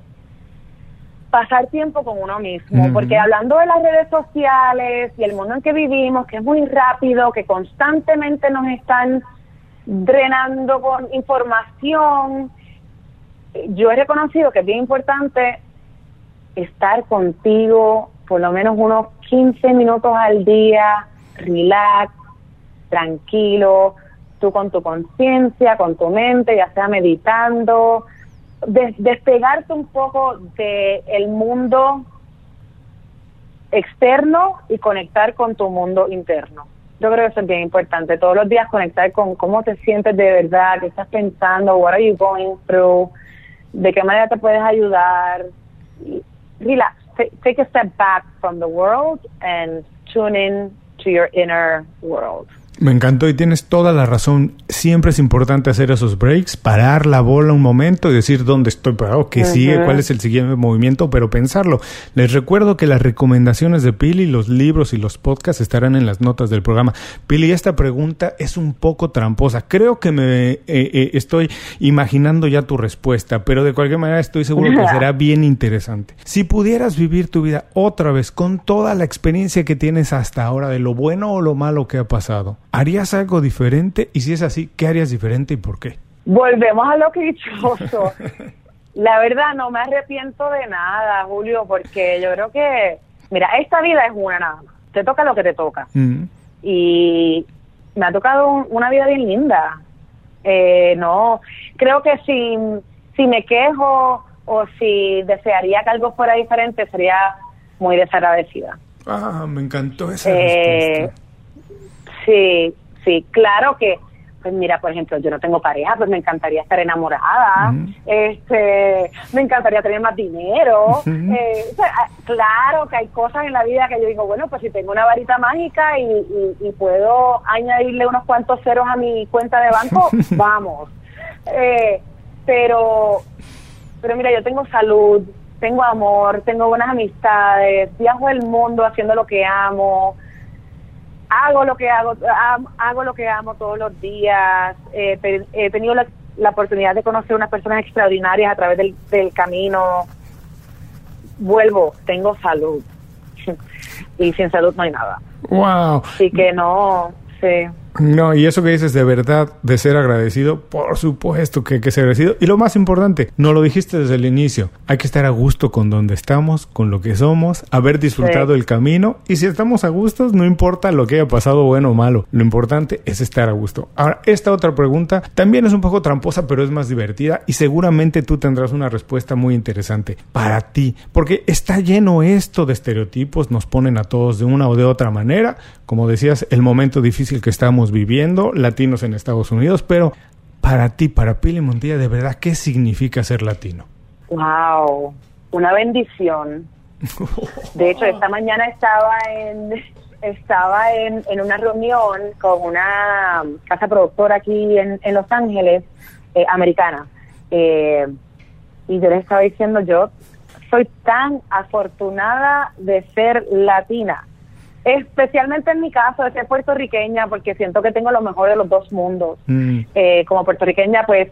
pasar tiempo con uno mismo, porque hablando de las redes sociales y el mundo en que vivimos, que es muy rápido, que constantemente nos están drenando con información, yo he reconocido que es bien importante estar contigo por lo menos unos 15 minutos al día, relax, tranquilo, tú con tu conciencia, con tu mente, ya sea meditando, despegarte un poco del el mundo externo y conectar con tu mundo interno. Yo creo que eso es bien importante. Todos los días conectar con cómo te sientes de verdad, qué estás pensando, what are you going through, de qué manera te puedes ayudar. Relax, take a step back from the world and tune in to your inner world. Me encantó y tienes toda la razón. Siempre es importante hacer esos breaks, parar la bola un momento y decir dónde estoy parado, qué sigue, cuál es el siguiente movimiento, pero pensarlo. Les recuerdo que las recomendaciones de Pili, los libros y los podcasts estarán en las notas del programa. Pili, esta pregunta es un poco tramposa. Creo que me eh, eh, estoy imaginando ya tu respuesta, pero de cualquier manera estoy seguro que será bien interesante. Si pudieras vivir tu vida otra vez con toda la experiencia que tienes hasta ahora de lo bueno o lo malo que ha pasado, ¿Harías algo diferente? Y si es así, ¿qué harías diferente y por qué? Volvemos a lo que dichoso. La verdad, no me arrepiento de nada, Julio, porque yo creo que, mira, esta vida es una nada más. Te toca lo que te toca. Mm. Y me ha tocado una vida bien linda. Eh, no, creo que si, si me quejo o si desearía que algo fuera diferente, sería muy desagradecida. Ah, me encantó esa eh, respuesta. Sí, sí, claro que, pues mira, por ejemplo, yo no tengo pareja, pues me encantaría estar enamorada, este, me encantaría tener más dinero. Eh, ah, claro que hay cosas en la vida que yo digo, bueno, pues si tengo una varita mágica y, puedo añadirle unos cuantos ceros a mi cuenta de banco, vamos. Eh, pero, pero mira, yo tengo salud, tengo amor, tengo buenas amistades, viajo el mundo haciendo lo que amo, hago lo que hago, hago lo que amo todos los días, eh, he tenido la, oportunidad de conocer unas personas extraordinarias a través del, del camino, vuelvo, tengo salud y sin salud no hay nada. Wow. Así que no, sí. No, y eso que dices de verdad, de ser agradecido, por supuesto que hay que ser agradecido. Y lo más importante, no lo dijiste desde el inicio, hay que estar a gusto con donde estamos, con lo que somos, haber disfrutado el camino. Y si estamos a gusto, no importa lo que haya pasado, bueno o malo, lo importante es estar a gusto. Ahora, esta otra pregunta también es un poco tramposa, pero es más divertida y seguramente tú tendrás una respuesta muy interesante para ti, porque está lleno esto de estereotipos, nos ponen a todos de una o de otra manera, como decías, el momento difícil que estamos viviendo, latinos en Estados Unidos, pero para ti, para Pili Montilla, de verdad, ¿qué significa ser latino? Wow, una bendición. De hecho, esta mañana estaba en estaba en, en una reunión con una casa productora aquí en, en Los Ángeles, eh, americana. Eh, y yo les estaba diciendo, yo soy tan afortunada de ser latina Especialmente en mi caso, de ser puertorriqueña, porque siento que tengo lo mejor de los dos mundos. Mm. Eh, como puertorriqueña, pues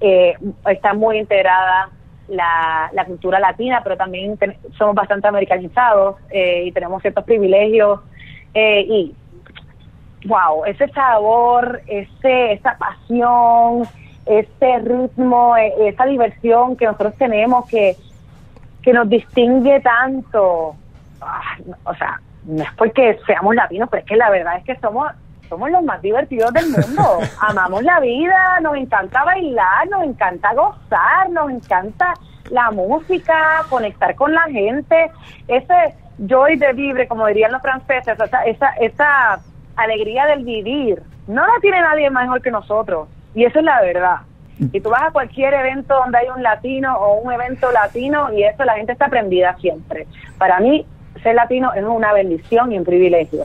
eh, está muy integrada la, la, cultura latina, pero también somos bastante americanizados eh, y tenemos ciertos privilegios. y, wow, ese sabor, ese, esa pasión, ese ritmo, esa diversión que nosotros tenemos que, que nos distingue tanto. Ah, o sea, no es porque seamos latinos, pero es que la verdad es que somos somos los más divertidos del mundo. Amamos la vida, nos encanta bailar, nos encanta gozar, nos encanta la música, conectar con la gente, ese joy de vivir, como dirían los franceses, esa, esa, esa alegría del vivir, no la tiene nadie mejor que nosotros. Y eso es la verdad. Y tú vas a cualquier evento donde hay un latino o un evento latino y eso la gente está prendida siempre. Para mí, ser latino es una bendición y un privilegio.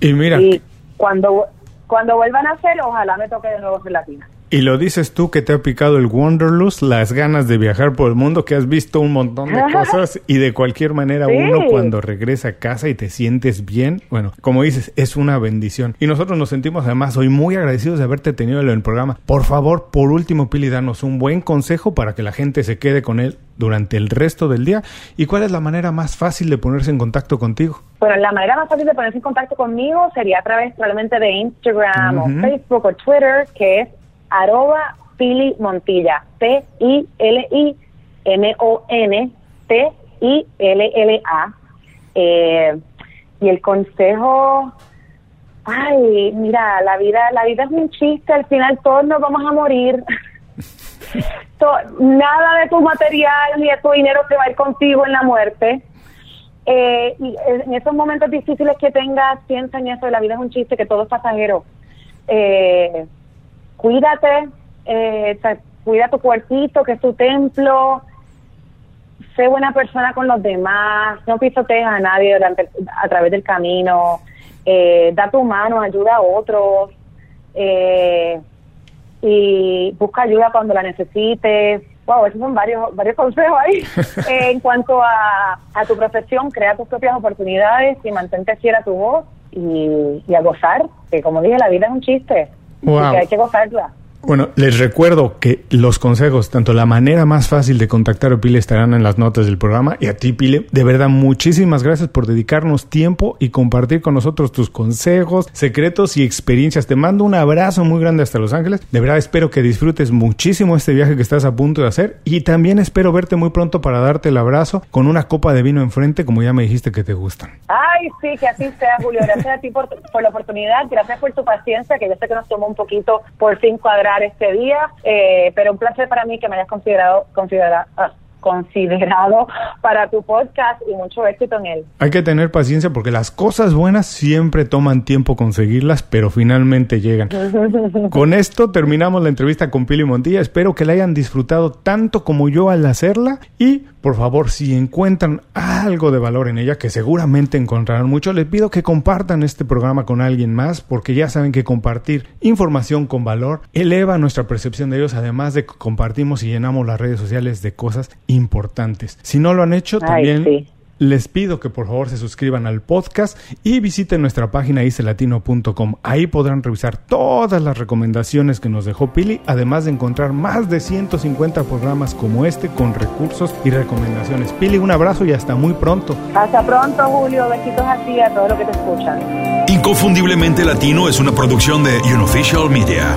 Y mira. Y cuando, cuando vuelvan a ser, ojalá me toque de nuevo ser latina. Y lo dices tú que te ha picado el Wanderlust, las ganas de viajar por el mundo, que has visto un montón de cosas y de cualquier manera uno cuando regresa a casa y te sientes bien, bueno, como dices, es una bendición. Y nosotros nos sentimos además hoy muy agradecidos de haberte tenido en el programa. Por favor, por último, Pili, danos un buen consejo para que la gente se quede con él durante el resto del día. ¿Y cuál es la manera más fácil de ponerse en contacto contigo? Bueno, la manera más fácil de ponerse en contacto conmigo sería a través probablemente de Instagram o Facebook o Twitter, que es arroba Pili Montilla, P-I-L-I-M-O-N-T-I-L-L-A. Eh, y el consejo, ay, mira, la vida, la vida es un chiste, al final todos nos vamos a morir. nada de tu material ni de tu dinero se va a ir contigo en la muerte. Eh, y en esos momentos difíciles que tengas, piensa en eso, la vida es un chiste, que todo es pasajero. Eh, cuídate, eh, cuida tu cuerpito, que es tu templo, sé buena persona con los demás, no pisotees a nadie durante, a través del camino, eh, da tu mano, ayuda a otros eh, y busca ayuda cuando la necesites. Wow, esos son varios, varios consejos ahí. en cuanto a, a tu profesión, crea tus propias oportunidades y mantente fiel a tu voz y, y a gozar, que como dije, la vida es un chiste. Wow. hay que gozarla. Bueno, les recuerdo que los consejos, tanto la manera más fácil de contactar a Pile estarán en las notas del programa. Y a ti, Pile, de verdad, muchísimas gracias por dedicarnos tiempo y compartir con nosotros tus consejos, secretos y experiencias. Te mando un abrazo muy grande hasta Los Ángeles. De verdad, espero que disfrutes muchísimo este viaje que estás a punto de hacer. Y también espero verte muy pronto para darte el abrazo con una copa de vino enfrente, como ya me dijiste que te gustan. Ay, sí, que así sea, Julio. Gracias a ti por, la oportunidad. Gracias por tu paciencia, que yo sé que nos tomó un poquito por fin cuadrar este día, eh, pero un placer para mí que me hayas considerado, considerado, ah, considerado para tu podcast y mucho éxito en él. Hay que tener paciencia porque las cosas buenas siempre toman tiempo conseguirlas, pero finalmente llegan. con esto terminamos la entrevista con Pili Montilla. Espero que la hayan disfrutado tanto como yo al hacerla y por favor, si encuentran algo de valor en ella, que seguramente encontrarán mucho, les pido que compartan este programa con alguien más, porque ya saben que compartir información con valor eleva nuestra percepción de ellos, además de que compartimos y llenamos las redes sociales de cosas importantes. Si no lo han hecho, también les pido que por favor se suscriban al podcast y visiten nuestra página icelatino.com. Ahí podrán revisar todas las recomendaciones que nos dejó Pili, además de encontrar más de 150 programas como este con recursos y recomendaciones. Pili, un abrazo y hasta muy pronto. Hasta pronto, Julio. Besitos a ti y a todos los que te escuchan. Inconfundiblemente Latino es una producción de Unofficial Media.